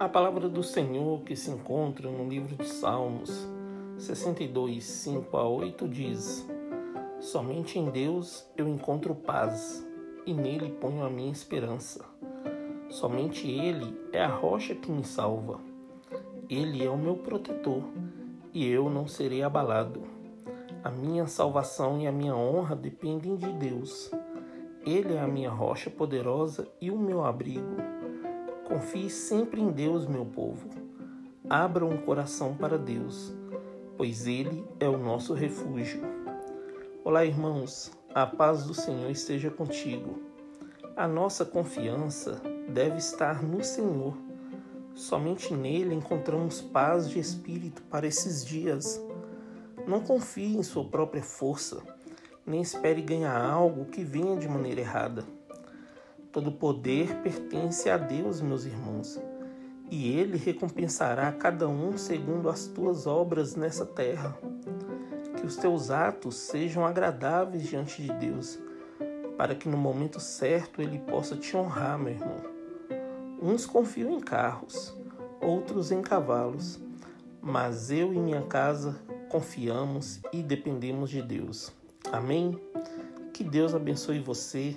A palavra do Senhor que se encontra no livro de Salmos 62, 5 a 8 diz: Somente em Deus eu encontro paz e nele ponho a minha esperança. Somente Ele é a rocha que me salva. Ele é o meu protetor e eu não serei abalado. A minha salvação e a minha honra dependem de Deus. Ele é a minha rocha poderosa e o meu abrigo. Confie sempre em Deus, meu povo. Abra um coração para Deus, pois Ele é o nosso refúgio. Olá, irmãos, a paz do Senhor esteja contigo. A nossa confiança deve estar no Senhor. Somente nele encontramos paz de espírito para esses dias. Não confie em sua própria força nem espere ganhar algo que venha de maneira errada. Todo poder pertence a Deus, meus irmãos, e Ele recompensará cada um segundo as tuas obras nessa terra. Que os teus atos sejam agradáveis diante de Deus, para que no momento certo Ele possa te honrar, meu irmão. Uns confiam em carros, outros em cavalos, mas eu e minha casa confiamos e dependemos de Deus. Amém? Que Deus abençoe você,